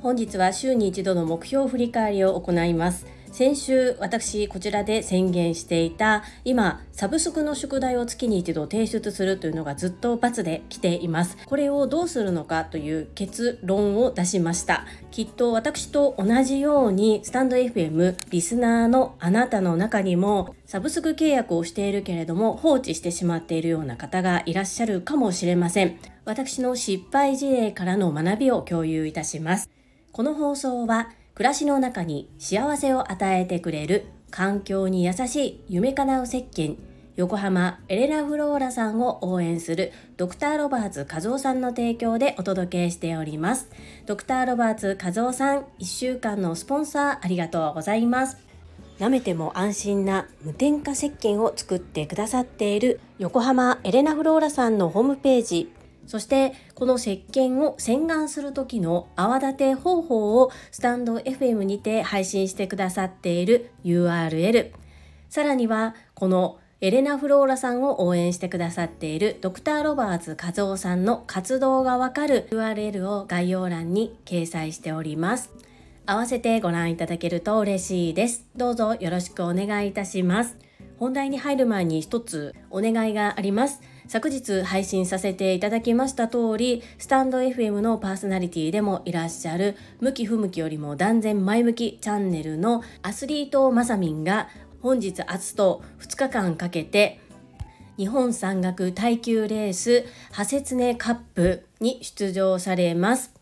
本日は週に一度の目標振り返りを行います。先週私こちらで宣言していた今サブスクの宿題を月に一度提出するというのがずっと×で来ています。これをどうするのかという結論を出しました。きっと私と同じようにスタンド FM リスナーのあなたの中にもサブスク契約をしているけれども放置してしまっているような方がいらっしゃるかもしれません。私の失敗事例からの学びを共有いたします。この放送は暮らしの中に幸せを与えてくれる環境に優しい夢叶う石鹸横浜エレナ・フローラさんを応援するドクター・ロバーツ和夫さんの提供でお届けしております。ドクター・ロバーツ和夫さん1週間のスポンサーありがとうございます。舐めても安心な無添加石鹸を作ってくださっている横浜エレナ・フローラさんのホームページそしてこの石鹸を洗顔する時の泡立て方法をスタンド FM にて配信してくださっている URL さらにはこのエレナ・フローラさんを応援してくださっているドクター・ロバーツ和夫さんの活動がわかる URL を概要欄に掲載しております。合わせてご覧いただけると嬉しいです。どうぞよろしくお願いいたします。本題に入る前に一つお願いがあります。昨日配信させていただきました通り、スタンド FM のパーソナリティでもいらっしゃる、向き不向きよりも断然前向きチャンネルのアスリートまさみんが本日明日と2日間かけて日本山岳耐久レースハセツネカップに出場されます。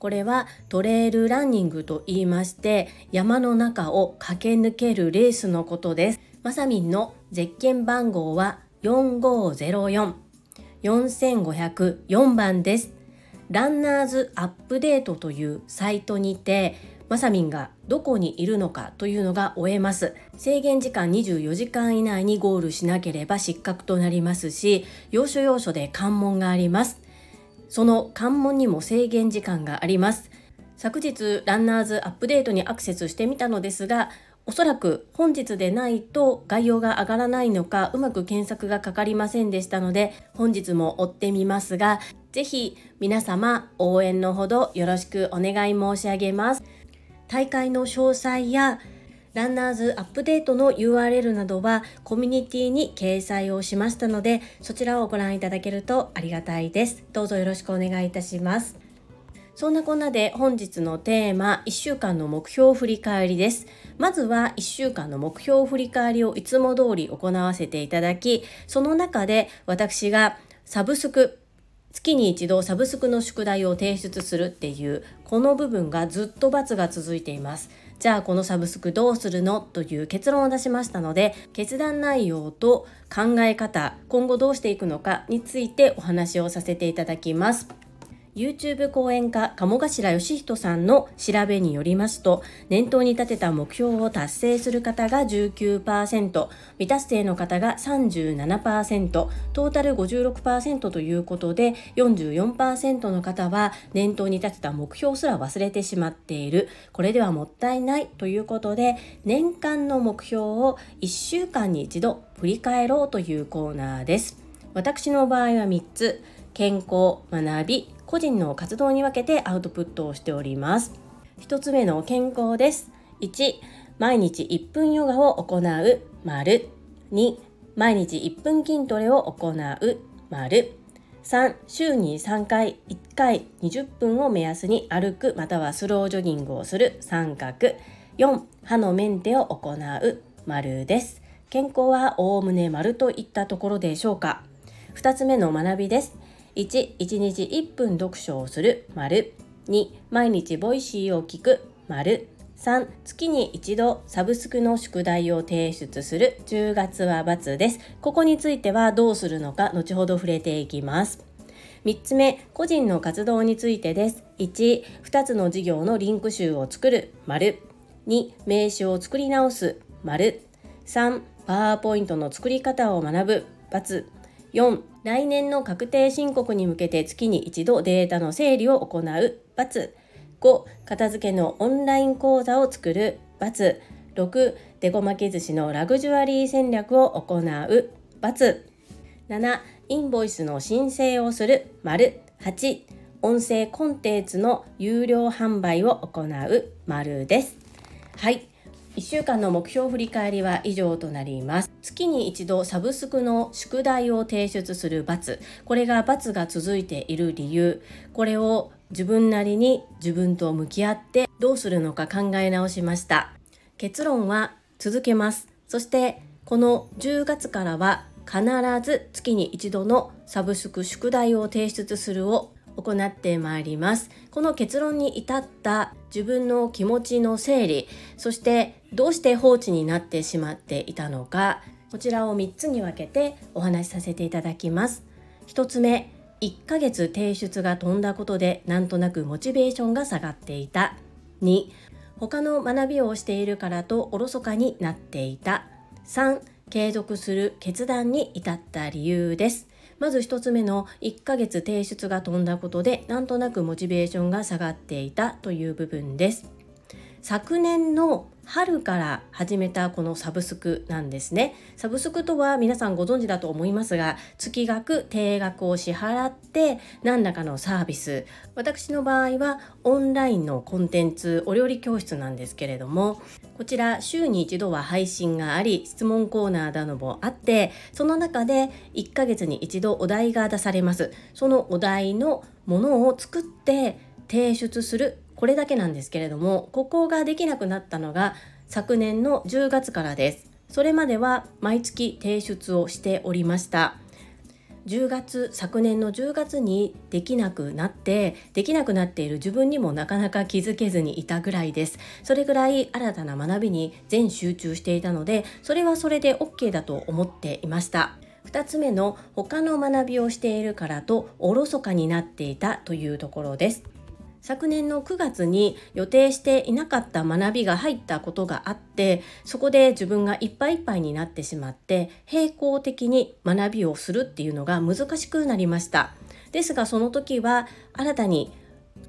これはトレイルランニングと言いまして山の中を駆け抜けるレースのことです。まさみんのゼッケン番号は4504504番です。ランナーズアップデートというサイトにてまさみんがどこにいるのかというのが終えます。制限時間24時間以内にゴールしなければ失格となりますし、要所要所で関門があります。その関門にも制限時間があります。昨日ランナーズアップデートにアクセスしてみたのですがおそらく本日でないと概要が上がらないのかうまく検索がかかりませんでしたので本日も追ってみますがぜひ皆様応援のほどよろしくお願い申し上げます。大会の詳細やランナーズアップデートの URL などはコミュニティに掲載をしましたのでそちらをご覧いただけるとありがたいです。どうぞよろしくお願いいたします。そんなこんなで本日のテーマ1週間の目標振り返りです。まずは1週間の目標振り返りをいつも通り行わせていただきその中で私がサブスク月に一度サブスクの宿題を提出するっていうこの部分がずっと×が続いています。じゃあこのサブスクどうするの？という結論を出しましたので決断内容と考え方今後どうしていくのかについてお話をさせていただきます。YouTube 講演家鴨頭義人さんの調べによりますと念頭に立てた目標を達成する方が19%未達成の方が37%トータル56%ということで44%の方は念頭に立てた目標すら忘れてしまっている。これではもったいないということで年間の目標を1週間に一度振り返ろうというコーナーです。私の場合は3つ。健康学び個人の活動に分けてアウトプットをしております。1つ目の健康です。1、毎日1分ヨガを行う、丸。2、毎日1分筋トレを行う、丸。3、週に3回、1回20分を目安に歩くまたはスロージョギングをする、三角。4、歯のメンテを行う、丸です。健康はおおむね丸といったところでしょうか。2つ目の学びです。1、1日1分読書をする、丸。2、毎日 Voicy を聞く、丸。3、月に一度サブスクの宿題を提出する、10月は×です。ここについてはどうするのか、後ほど触れていきます。3つ目、個人の活動についてです。1、2つの事業のリンク集を作る、丸。2、名刺を作り直す、丸。3、パワーポイントの作り方を学ぶ、×。4来年の確定申告に向けて月に一度データの整理を行う×。5片付けのオンライン講座を作る×。6デコ巻き寿司のラグジュアリー戦略を行う×。7インボイスの申請をする丸8音声コンテンツの有料販売を行う丸ですはい1週間の目標振り返りは以上となります。月に一度サブスクの宿題を提出する×これが×が続いている理由。これを自分なりに自分と向き合ってどうするのか考え直しました。結論は続けます。そしてこの10月からは必ず月に一度のサブスク宿題を提出するを行ってまいります。この結論に至った自分の気持ちの整理そしてどうして放置になってしまっていたのかこちらを3つに分けてお話しさせていただきます。1つ目1ヶ月提出が飛んだことでなんとなくモチベーションが下がっていた。2他の学びをしているからとおろそかになっていた。3継続する決断に至った理由です。まず1つ目の1ヶ月提出が飛んだことでなんとなくモチベーションが下がっていたという部分です。昨年の春から始めたこのサブスクなんですね。サブスクとは皆さんご存知だと思いますが、月額、定額を支払って何らかのサービス。私の場合はオンラインのコンテンツ、お料理教室なんですけれども、こちら週に一度は配信があり、質問コーナーなどもあって、その中で1ヶ月に一度お題が出されます。そのお題のものを作って提出するこれだけなんですけれどもここができなくなったのが昨年の10月からです。それまでは毎月提出をしておりました。10月昨年の10月にできなくなってできなくなっている自分にもなかなか気づけずにいたぐらいです。それぐらい新たな学びに全集中していたのでそれはそれで OK だと思っていました。2つ目の他の学びをしているからとおろそかになっていたというところです。昨年の9月に予定していなかった学びが入ったことがあってそこで自分がいっぱいいっぱいになってしまって並行的に学びをするっていうのが難しくなりました。ですがその時は新たに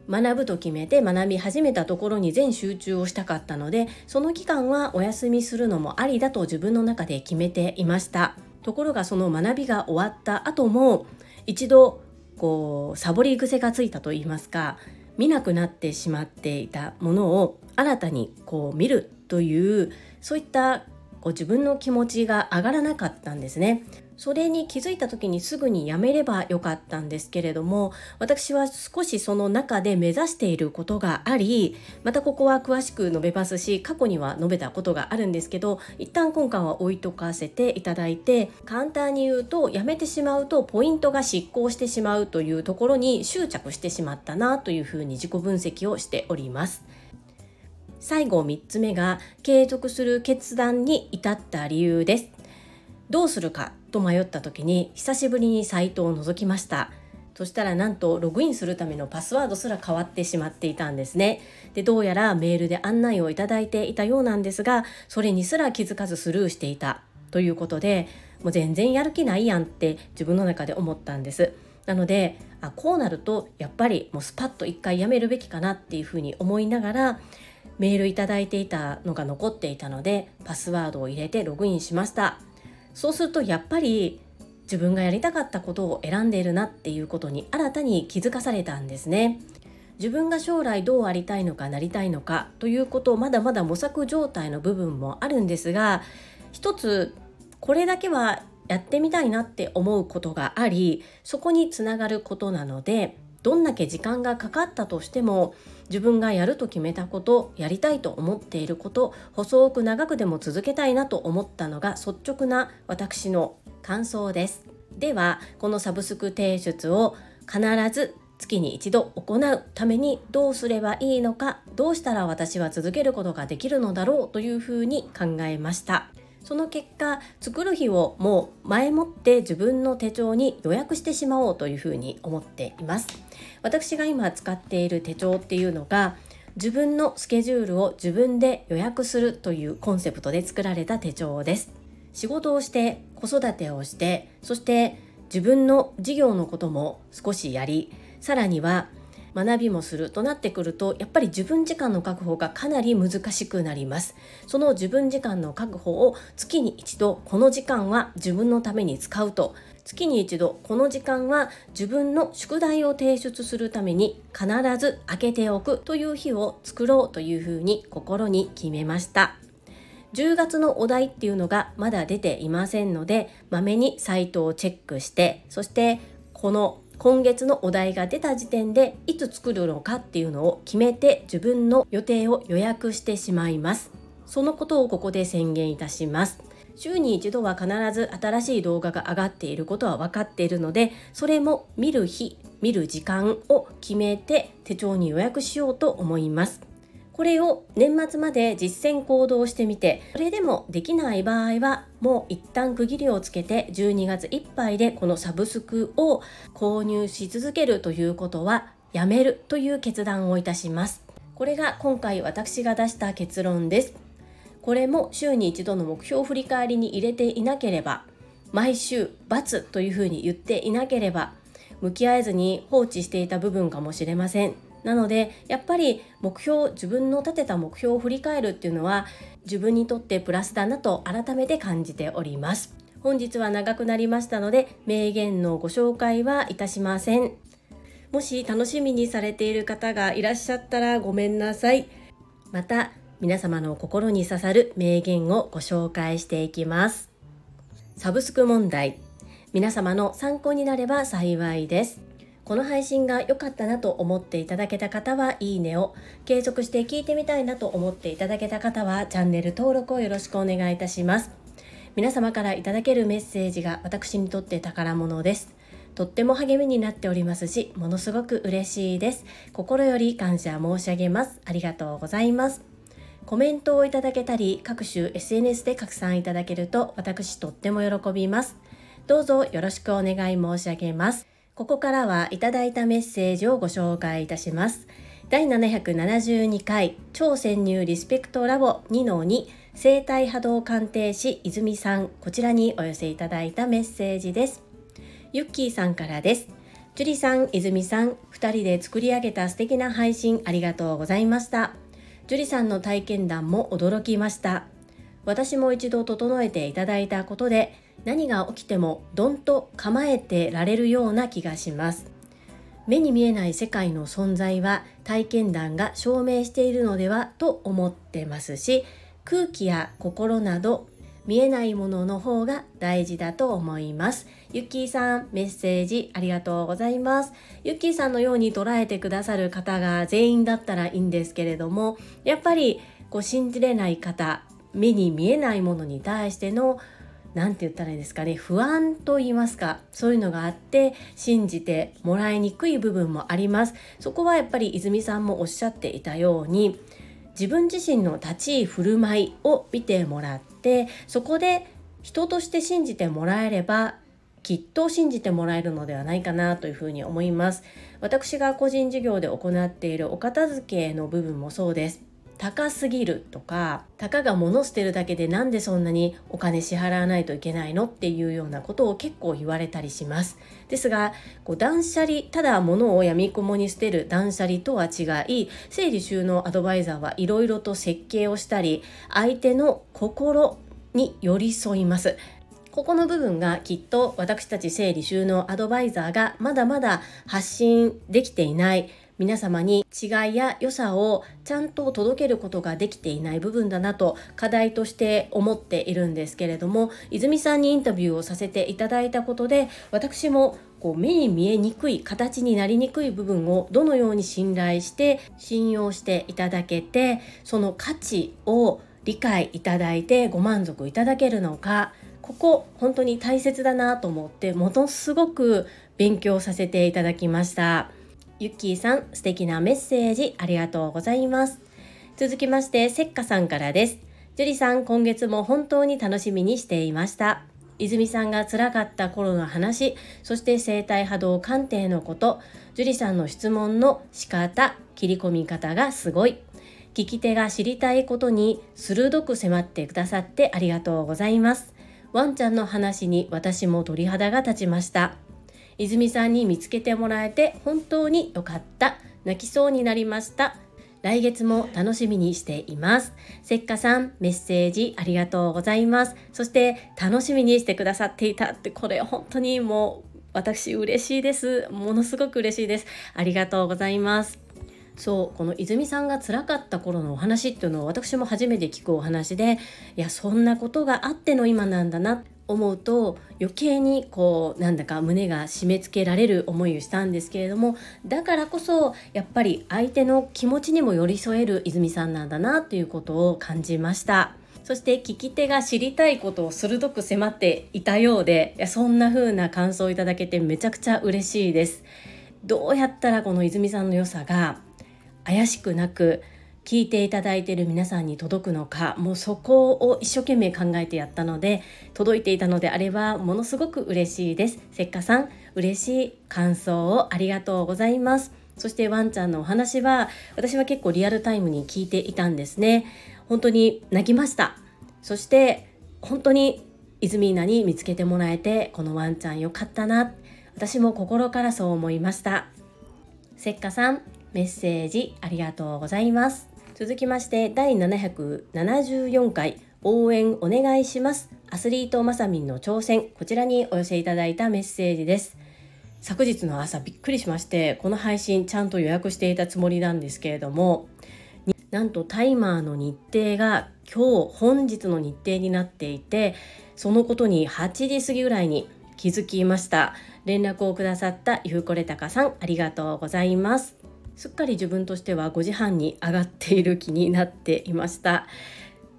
学ぶと決めて学び始めたところに全集中をしたかったのでその期間はお休みするのもありだと自分の中で決めていました。ところがその学びが終わった後も一度こうサボり癖がついたと言いますか見なくなってしまっていたものを新たにこう見るというそういったこう自分の気持ちが上がらなかったんですね。それに気づいた時にすぐにやめればよかったんですけれども私は少しその中で目指していることがありまたここは詳しく述べますし過去には述べたことがあるんですけど一旦今回は置いとかせていただいて簡単に言うとやめてしまうとポイントが失効してしまうというところに執着してしまったなというふうに自己分析をしております。最後3つ目が継続する決断に至った理由です。どうするかと迷った時に久しぶりにサイトを覗きました。そしたらなんとログインするためのパスワードすら変わってしまっていたんですね。でどうやらメールで案内をいただいていたようなんですがそれにすら気づかずスルーしていた。ということでもう全然やる気ないやんって自分の中で思ったんです。なのであこうなるとやっぱりもうスパッと一回やめるべきかなっていうふうに思いながらメールいただいていたのが残っていたのでパスワードを入れてログインしました。そうするとやっぱり自分がやりたかったことを選んでいるなっていうことに新たに気づかされたんですね。自分が将来どうありたいのかなりたいのかということをまだまだ模索状態の部分もあるんですが一つこれだけはやってみたいなって思うことがありそこにつながることなのでどんだけ時間がかかったとしても自分がやると決めたことやりたいと思っていること細く長くでも続けたいなと思ったのが率直な私の感想です。ではこのサブスク提出を必ず月に一度行うためにどうすればいいのかどうしたら私は続けることができるのだろうというふうに考えました。その結果作る日をもう前もって自分の手帳に予約してしまおうというふうに思っています。私が今使っている手帳っていうのが自分のスケジュールを自分で予約するというコンセプトで作られた手帳です。仕事をして子育てをしてそして自分の事業のことも少しやりさらには学びもするとなってくるとやっぱり自分時間の確保がかなり難しくなります。その自分時間の確保を月に一度この時間は自分のために使うと。月に一度この時間は自分の宿題を提出するために必ず開けておくという日を作ろうというふうに心に決めました。10月のお題っていうのがまだ出ていませんのでまめにサイトをチェックしてそしてこの今月のお題が出た時点でいつ作るのかっていうのを決めて自分の予定を予約してしまいます。そのことをここで宣言いたします。週に一度は必ず新しい動画が上がっていることは分かっているのでそれも見る日見る時間を決めて手帳に予約しようと思います。これを年末まで実践行動してみてそれでもできない場合はもう一旦区切りをつけて12月いっぱいでこのサブスクを購入し続けるということはやめるという決断をいたします。これが今回私が出した結論です。これも週に一度の目標振り返りに入れていなければ毎週×というふうに言っていなければ向き合えずに放置していた部分かもしれません。なのでやっぱり目標自分の立てた目標を振り返るっていうのは自分にとってプラスだなと改めて感じております。本日は長くなりましたので名言のご紹介はいたしません。もし楽しみにされている方がいらっしゃったらごめんなさい。また皆様の心に刺さる名言をご紹介していきます。サブスク問題。皆様の参考になれば幸いです。この配信が良かったなと思っていただけた方はいいねを継続して聞いてみたいなと思っていただけた方はチャンネル登録をよろしくお願いいたします。皆様からいただけるメッセージが私にとって宝物です。とっても励みになっておりますしものすごく嬉しいです。心より感謝申し上げます。ありがとうございます。コメントをいただけたり各種 SNS で拡散いただけると私とっても喜びます。どうぞよろしくお願い申し上げます。ここからはいただいたメッセージをご紹介いたします。第772回超潜入リスペクトラボ2-2生体波動鑑定士泉さんこちらにお寄せいただいたメッセージです。ユッキーさんからです。ジュリさん、泉さん、2人で作り上げた素敵な配信ありがとうございました。ジュリさんの体験談も驚きました。私も一度整えていただいたことで何が起きてもどんと構えてられるような気がします目に見えない世界の存在は体験談が証明しているのではと思ってますし空気や心など見えないものの方が大事だと思います。ゆっきーさん、メッセージありがとうございます。ゆっきーさんのように捉えてくださる方が全員だったらいいんですけれども、やっぱりこう信じれない方、目に見えないものに対しての何て言ったらいいですかね不安と言いますかそういうのがあって信じてもらいにくい部分もあります。そこはやっぱり泉さんもおっしゃっていたように自分自身の立ち居振る舞いを見てもらってそこで人として信じてもらえればきっと信じてもらえるのではないかなというふうに思います。私が個人事業で行っているお片付けの部分もそうです。高すぎるとかたかが物捨てるだけでなんでそんなにお金支払わないといけないのっていうようなことを結構言われたりします。ですがこう断捨離ただ物をやみくもに捨てる断捨離とは違い整理収納アドバイザーはいろいろと設計をしたり相手の心に寄り添います。ここの部分がきっと私たち整理収納アドバイザーがまだまだ発信できていない皆様に違いや良さをちゃんと届けることができていない部分だなと課題として思っているんですけれども泉さんにインタビューをさせていただいたことで私もこう目に見えにくい形になりにくい部分をどのように信頼して信用していただけてその価値を理解いただいてご満足いただけるのかここ本当に大切だなと思ってものすごく勉強させていただきました。ゆっきーさん、素敵なメッセージありがとうございます。続きまして、せっかさんからです。樹里さん、今月も本当に楽しみにしていました。泉さんが辛かった頃の話、そして生体波動鑑定のこと、樹里さんの質問の仕方、切り込み方がすごい。聞き手が知りたいことに鋭く迫ってくださってありがとうございます。ワンちゃんの話に私も鳥肌が立ちました。泉さんに見つけてもらえて本当に良かった。泣きそうになりました。来月も楽しみにしています。せっかさんメッセージありがとうございます。そして楽しみにしてくださっていたってこれ本当にもう私嬉しいです。ものすごく嬉しいです。ありがとうございます。そうこの泉さんが辛かった頃のお話っていうのを私も初めて聞くお話でいやそんなことがあっての今なんだな。思うと余計にこうなんだか胸が締め付けられる思いをしたんですけれどもだからこそやっぱり相手の気持ちにも寄り添える泉さんなんだなということを感じました。そして聞き手が知りたいことを鋭く迫っていたようでいやそんな風な感想をいただけてめちゃくちゃ嬉しいです。どうやったらこの泉さんの良さが怪しくなく聞いていただいている皆さんに届くのかもうそこを一生懸命考えてやったので届いていたのであればものすごく嬉しいです。せっかさん嬉しい感想をありがとうございます。そしてワンちゃんのお話は私は結構リアルタイムに聞いていたんですね。本当に泣きました。そして本当にイズミーナに見つけてもらえてこのワンちゃんよかったな。私も心からそう思いました。せっかさんメッセージありがとうございます。続きまして第774回応援お願いします。アスリートまさみんの挑戦。こちらにお寄せいただいたメッセージです。昨日の朝びっくりしましてこの配信ちゃんと予約していたつもりなんですけれどもなんとタイマーの日程が今日本日の日程になっていてそのことに8時過ぎぐらいに気づきました。連絡をくださったゆうこれたかさんありがとうございます。すっかり自分としては5時半に上がっている気になっていました。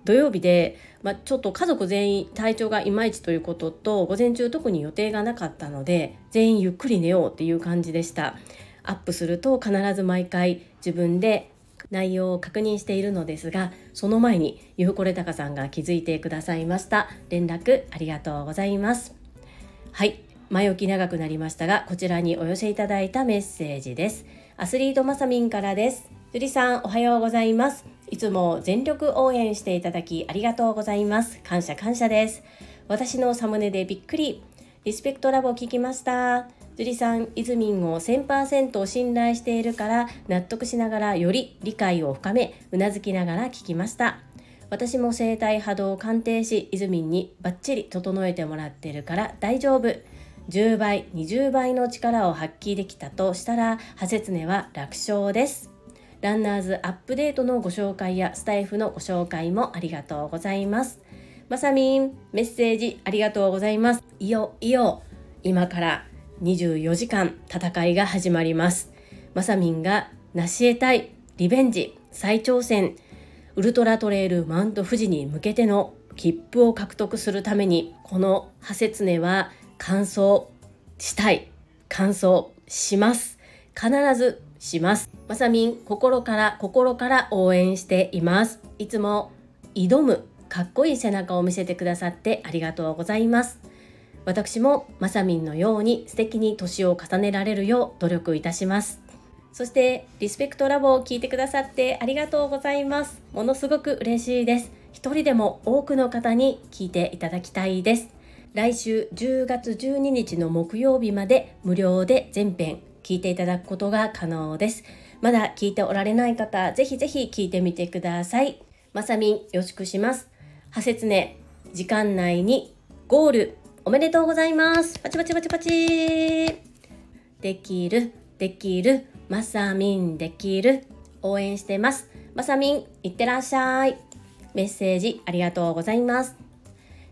土曜日で、まあ、ちょっと家族全員体調がいまいちということと午前中特に予定がなかったので全員ゆっくり寝ようっていう感じでした。アップすると必ず毎回自分で内容を確認しているのですがその前にゆうこれたかさんが気づいてくださいました。連絡ありがとうございます。はい。前置き長くなりましたがこちらにお寄せいただいたメッセージです。アスリートまさみんからです。樹里さん、おはようございます。いつも全力応援していただきありがとうございます。感謝感謝です。私のサムネでびっくり。リスペクトラボ聞きました。樹里さん、イズミンを1000%信頼しているから納得しながらより理解を深め、うなずきながら聞きました。私も生体波動を鑑定し、イズミンにバッチリ整えてもらってるから大丈夫。10倍20倍の力を発揮できたとしたらハセツネは楽勝です。ランナーズアップデートのご紹介やスタイフのご紹介もありがとうございます。まさみんメッセージありがとうございます。いよいよ今から24時間戦いが始まります。まさみんが成し得たいリベンジ再挑戦ウルトラトレイルマウント富士に向けての切符を獲得するためにこのハセツネは感想したい感想します。必ずします。まさみん心から心から応援しています。いつも挑むかっこいい背中を見せてくださってありがとうございます。私もまさみんのように素敵に年を重ねられるよう努力いたします。そしてリスペクトラボを聞いてくださってありがとうございます。ものすごく嬉しいです。一人でも多くの方に聞いていただきたいです。来週10月12日の木曜日まで無料で全編聞いていただくことが可能です。まだ聞いておられない方、ぜひぜひ聞いてみてください。まさみん、よろしくします。はせつね、時間内にゴール、おめでとうございます。パチパチパチパチできる、できる、まさみんできる。応援してます。まさみん、いってらっしゃい。メッセージありがとうございます。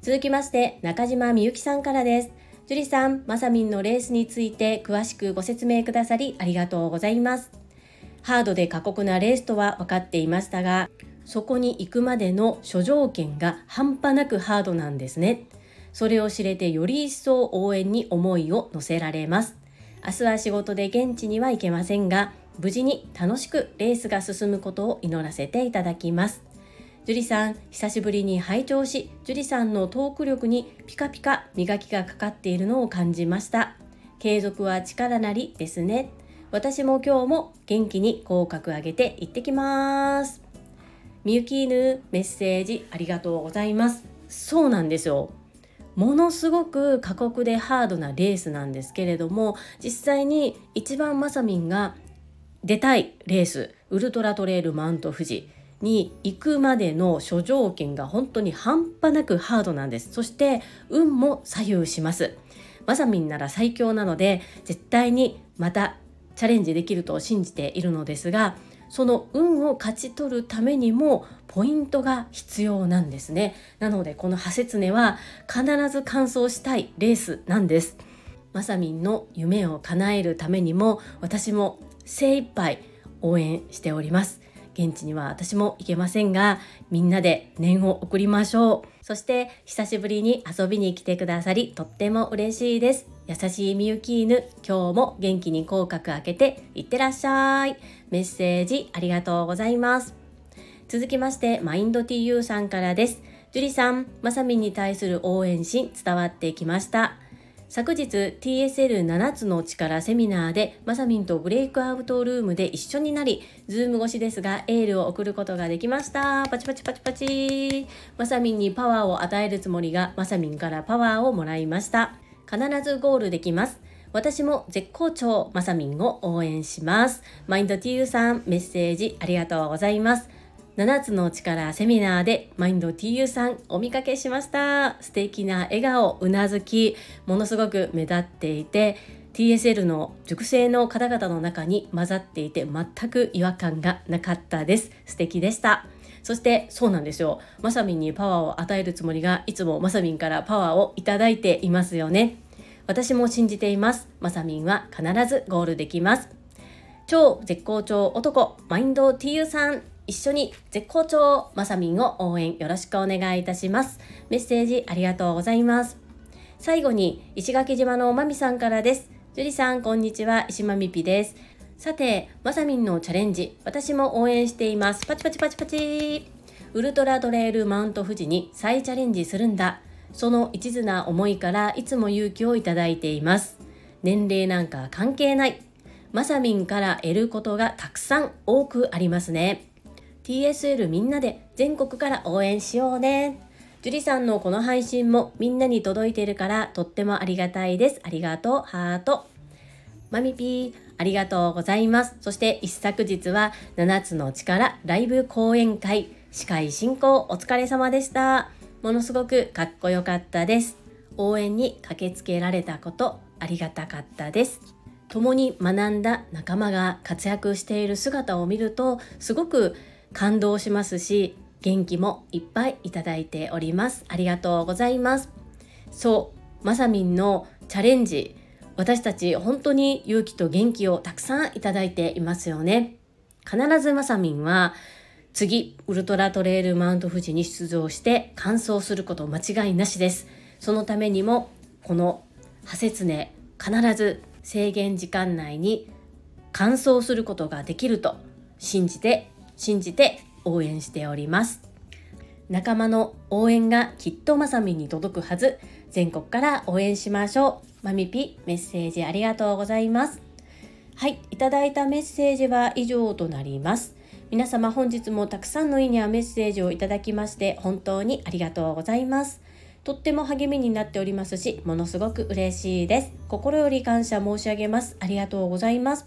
続きまして中島みゆきさんからです。樹里さんまさみんのレースについて詳しくご説明くださりありがとうございます。ハードで過酷なレースとは分かっていましたがそこに行くまでの諸条件が半端なくハードなんですね。それを知れてより一層応援に思いを乗せられます。明日は仕事で現地には行けませんが無事に楽しくレースが進むことを祈らせていただきます。樹里さん久しぶりに拝聴し樹里さんのトーク力にピカピカ磨きがかかっているのを感じました。継続は力なりですね。私も今日も元気に口角上げて行ってきます。みゆき犬メッセージありがとうございます。そうなんですよ。ものすごく過酷でハードなレースなんですけれども実際に一番まさみんが出たいレースウルトラトレイルマウント富士。に行くまでの諸条件が本当に半端なくハードなんです。そして運も左右します。まさみんなら最強なので絶対にまたチャレンジできると信じているのですがその運を勝ち取るためにもポイントが必要なんですね。なのでこのハセツネは必ず完走したいレースなんです。まさみんの夢を叶えるためにも私も精一杯応援しております。現地には私も行けませんがみんなで念を送りましょう。そして久しぶりに遊びに来てくださりとっても嬉しいです。優しいみゆき犬今日も元気に口角開けていってらっしゃい。メッセージありがとうございます。続きましてマインド TU さんからです。樹里さんまさみんに対する応援心伝わってきました。昨日 TSL7 つの力セミナーでまさみんとブレイクアウトルームで一緒になり Zoom 越しですがエールを送ることができました。パチパチパチパチ。まさみんにパワーを与えるつもりがまさみんからパワーをもらいました。必ずゴールできます。私も絶好調まさみんを応援します。マインド TU さんメッセージありがとうございます。7つの力セミナーでマインド TU さんお見かけしました。素敵な笑顔うなずきものすごく目立っていて TSL の熟成の方々の中に混ざっていて全く違和感がなかったです。素敵でした。そしてそうなんですよ。まさみんにパワーを与えるつもりがいつもまさみんからパワーをいただいていますよね。私も信じています。まさみんは必ずゴールできます。超絶好調男マインド TU さん。一緒に絶好調まさみんを応援よろしくお願いいたします。メッセージありがとうございます。最後に石垣島のまみさんからです。樹里さん、こんにちは。石まみぴです。さて、まさみんのチャレンジ、私も応援しています。パチパチパチパチウルトラトレイルマウント富士に再チャレンジするんだ。その一途な思いからいつも勇気をいただいています。年齢なんか関係ない。まさみんから得ることがたくさん多くありますね。TSL みんなで全国から応援しようね。樹里さんのこの配信もみんなに届いているからとってもありがたいです。ありがとう、ハート。マミピー、ありがとうございます。そして一昨日は7つの力ライブ講演会司会進行お疲れ様でした。ものすごくかっこよかったです。応援に駆けつけられたことありがたかったです。共に学んだ仲間が活躍している姿を見るとすごく感動しますし元気もいっぱいいただいております。ありがとうございます。そうまさみんのチャレンジ。私たち本当に勇気と元気をたくさんいただいていますよね。必ずまさみんは次ウルトラトレイルマウント富士に出場して完走すること間違いなしです。そのためにもこのハセツネ必ず制限時間内に完走することができると信じて信じて応援しております。仲間の応援がきっとまさみに届くはず。全国から応援しましょう。まみぴメッセージありがとうございます。はいいただいたメッセージは以上となります。皆様本日もたくさんのいいねやメッセージをいただきまして本当にありがとうございます。とっても励みになっておりますしものすごく嬉しいです。心より感謝申し上げます。ありがとうございます。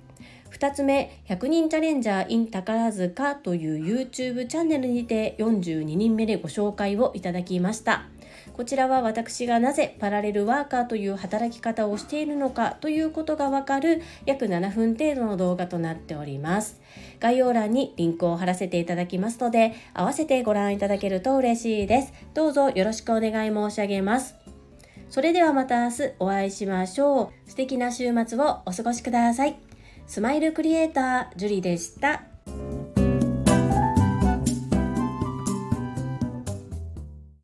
2つ目、100人チャレンジャー in 宝塚という YouTube チャンネルにて42人目でご紹介をいただきました。こちらは私がなぜパラレルワーカーという働き方をしているのかということがわかる約7分程度の動画となっております。概要欄にリンクを貼らせていただきますので、合わせてご覧いただけると嬉しいです。どうぞよろしくお願い申し上げます。それではまた明日お会いしましょう。素敵な週末をお過ごしください。スマイルクリエイタージュリでした。